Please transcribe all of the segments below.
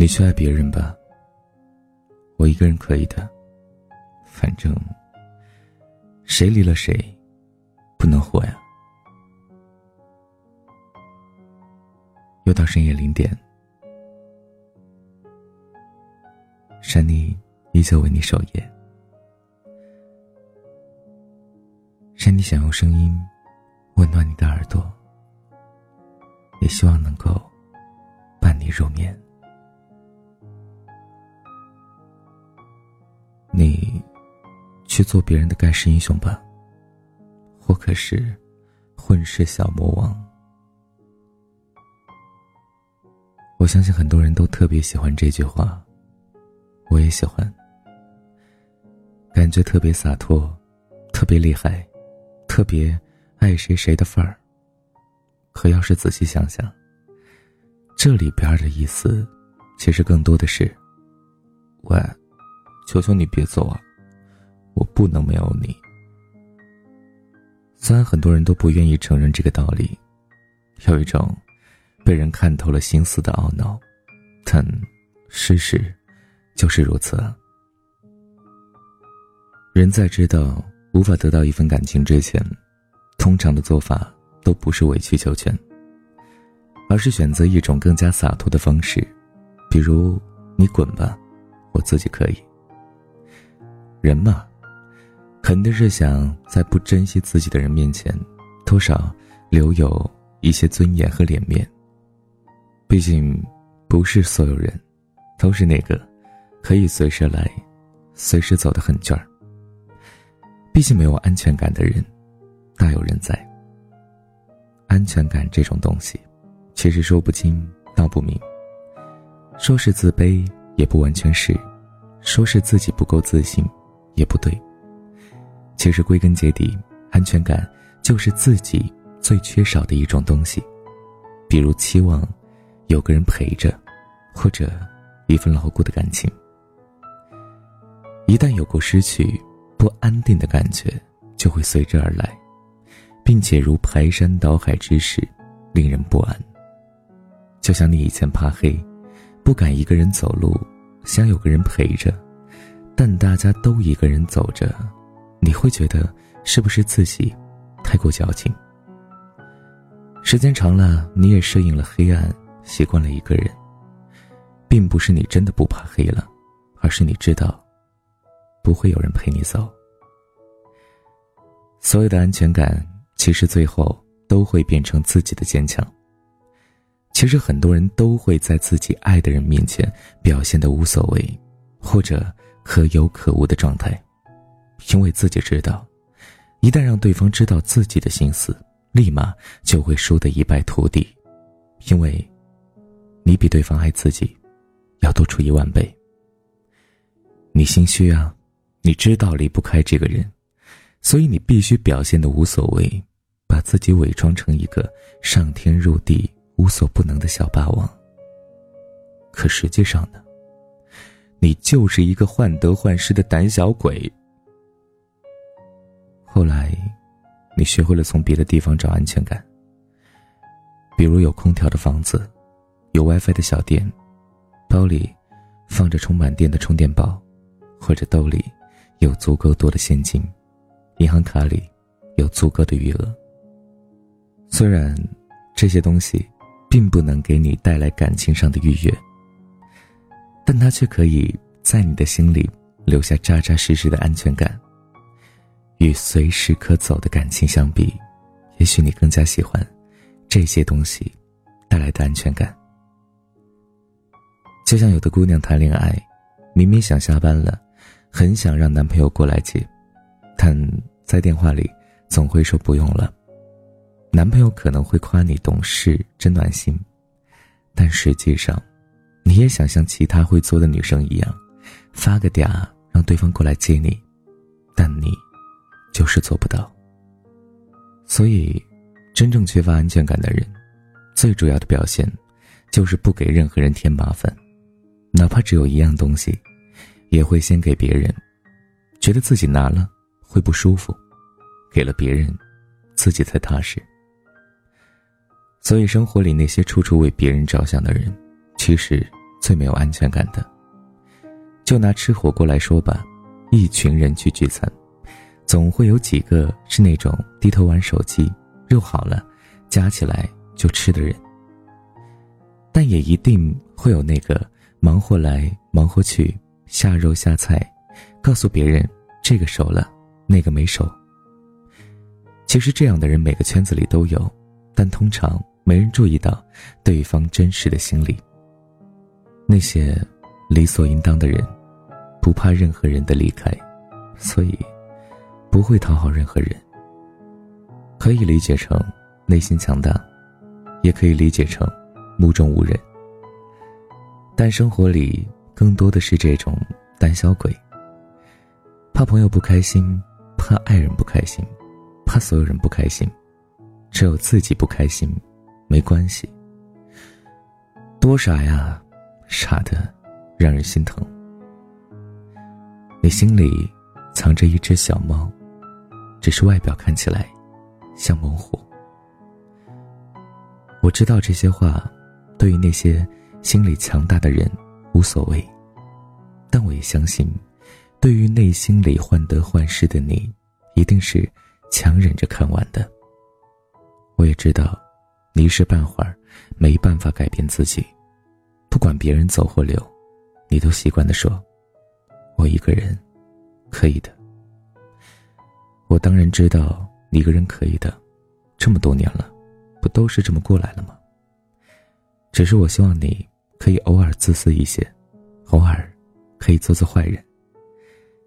你去爱别人吧，我一个人可以的。反正谁离了谁，不能活呀。又到深夜零点，珊妮依旧为你守夜。珊妮想用声音温暖你的耳朵，也希望能够伴你入眠。你去做别人的盖世英雄吧，或可是混世小魔王。我相信很多人都特别喜欢这句话，我也喜欢，感觉特别洒脱，特别厉害，特别爱谁谁的范儿。可要是仔细想想，这里边的意思，其实更多的是，喂。求求你别走啊！我不能没有你。虽然很多人都不愿意承认这个道理，有一种被人看透了心思的懊恼，但事实就是如此。人在知道无法得到一份感情之前，通常的做法都不是委曲求全，而是选择一种更加洒脱的方式，比如“你滚吧，我自己可以。”人嘛，肯定是想在不珍惜自己的人面前，多少留有一些尊严和脸面。毕竟，不是所有人，都是那个可以随时来、随时走的狠劲儿。毕竟，没有安全感的人，大有人在。安全感这种东西，其实说不清道不明。说是自卑，也不完全是；说是自己不够自信。也不对。其实归根结底，安全感就是自己最缺少的一种东西，比如期望有个人陪着，或者一份牢固的感情。一旦有过失去，不安定的感觉就会随之而来，并且如排山倒海之势，令人不安。就像你以前怕黑，不敢一个人走路，想有个人陪着。但大家都一个人走着，你会觉得是不是自己太过矫情？时间长了，你也适应了黑暗，习惯了一个人，并不是你真的不怕黑了，而是你知道不会有人陪你走。所有的安全感，其实最后都会变成自己的坚强。其实很多人都会在自己爱的人面前表现的无所谓，或者。可有可无的状态，因为自己知道，一旦让对方知道自己的心思，立马就会输得一败涂地，因为，你比对方爱自己，要多出一万倍。你心虚啊，你知道离不开这个人，所以你必须表现的无所谓，把自己伪装成一个上天入地无所不能的小霸王。可实际上呢？你就是一个患得患失的胆小鬼。后来，你学会了从别的地方找安全感，比如有空调的房子，有 WiFi 的小店，包里放着充满电的充电宝，或者兜里有足够多的现金，银行卡里有足够的余额。虽然这些东西并不能给你带来感情上的愉悦。但他却可以在你的心里留下扎扎实实的安全感。与随时可走的感情相比，也许你更加喜欢这些东西带来的安全感。就像有的姑娘谈恋爱，明明想下班了，很想让男朋友过来接，但在电话里总会说不用了。男朋友可能会夸你懂事、真暖心，但实际上。你也想像其他会做的女生一样，发个嗲让对方过来接你，但你就是做不到。所以，真正缺乏安全感的人，最主要的表现就是不给任何人添麻烦，哪怕只有一样东西，也会先给别人，觉得自己拿了会不舒服，给了别人，自己才踏实。所以，生活里那些处处为别人着想的人，其实。最没有安全感的。就拿吃火锅来说吧，一群人去聚餐，总会有几个是那种低头玩手机，肉好了，夹起来就吃的人。但也一定会有那个忙活来忙活去，下肉下菜，告诉别人这个熟了，那个没熟。其实这样的人每个圈子里都有，但通常没人注意到对方真实的心理。那些理所应当的人。不怕任何人的离开，所以不会讨好任何人。可以理解成内心强大，也可以理解成目中无人。但生活里更多的是这种胆小鬼，怕朋友不开心，怕爱人不开心，怕所有人不开心，只有自己不开心，没关系。多傻呀，傻的让人心疼。你心里藏着一只小猫，只是外表看起来像猛虎。我知道这些话对于那些心理强大的人无所谓，但我也相信，对于内心里患得患失的你，一定是强忍着看完的。我也知道，你一时半会儿没办法改变自己，不管别人走或留，你都习惯的说。我一个人，可以的。我当然知道你一个人可以的，这么多年了，不都是这么过来了吗？只是我希望你可以偶尔自私一些，偶尔可以做做坏人。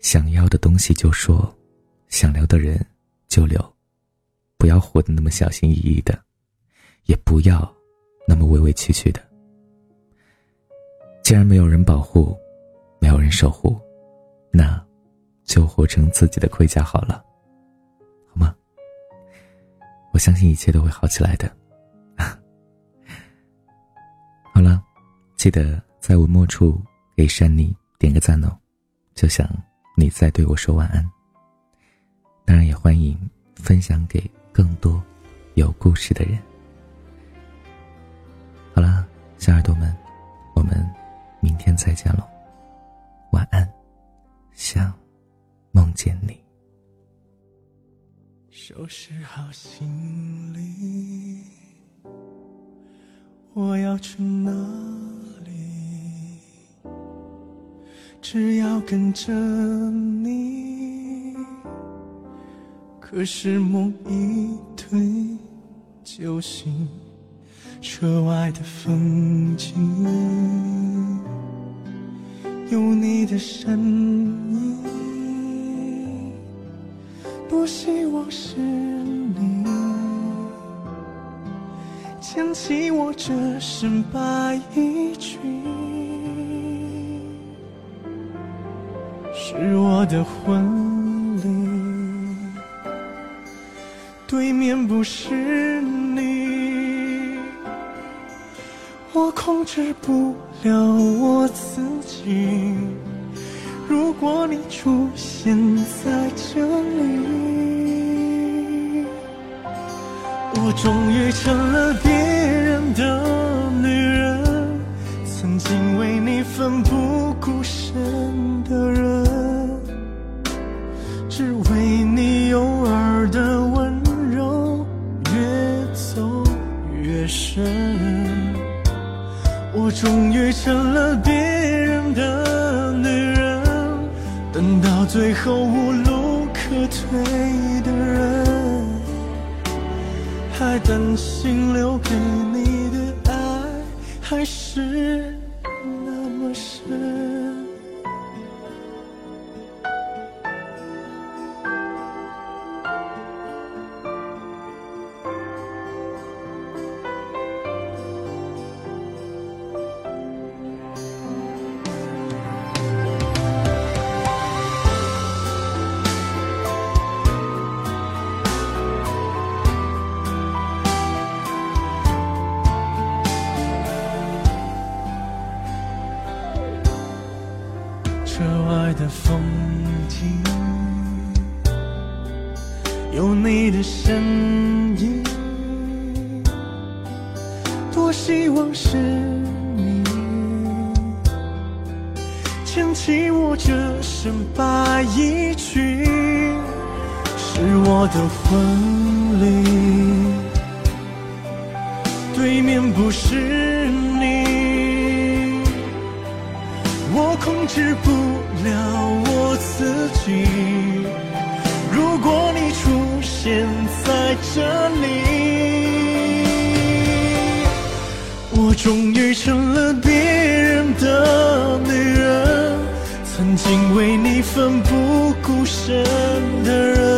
想要的东西就说，想留的人就留，不要活得那么小心翼翼的，也不要那么委委屈屈的。既然没有人保护，没有人守护。那，就活成自己的盔甲好了，好吗？我相信一切都会好起来的。好了，记得在文末处给珊妮点个赞哦，就像你在对我说晚安。当然，也欢迎分享给更多有故事的人。好了，小耳朵们，我们明天再见喽，晚安。想梦见你。收拾好行李，我要去哪里？只要跟着你。可是梦一推就醒，车外的风景。有你的身影，多希望是你。牵起我这身白衣裙，是我的婚礼，对面不是我控制不了我自己。如果你出现在这里，我终于成了别人的女人，曾经为你奋不顾身的人，只为你偶尔的温柔，越走越深。我终于成了别人的女人，等到最后无路可退的人，还担心留给你的爱还是车外的风景，有你的身影，多希望是你牵起我这身白衣裙，是我的婚礼。对面不是你，我控制不了我自己。如果你出现在这里，我终于成了别人的女人，曾经为你奋不顾身的人，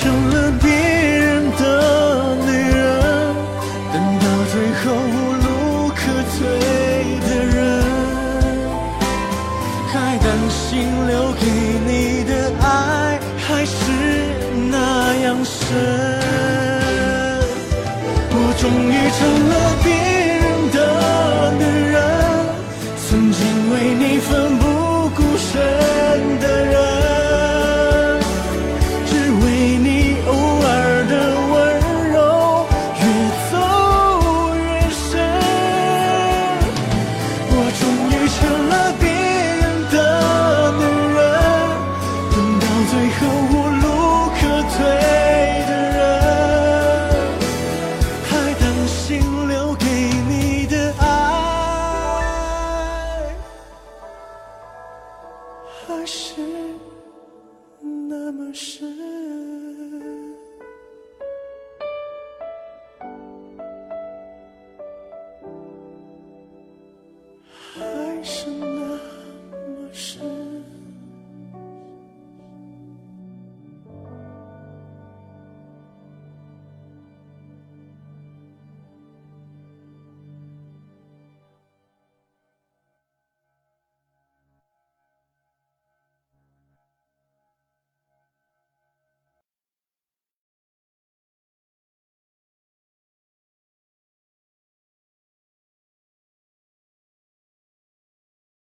成了别人的女人，等到最后无路可退的人，还担心留给你的爱还是那样深。我终于成了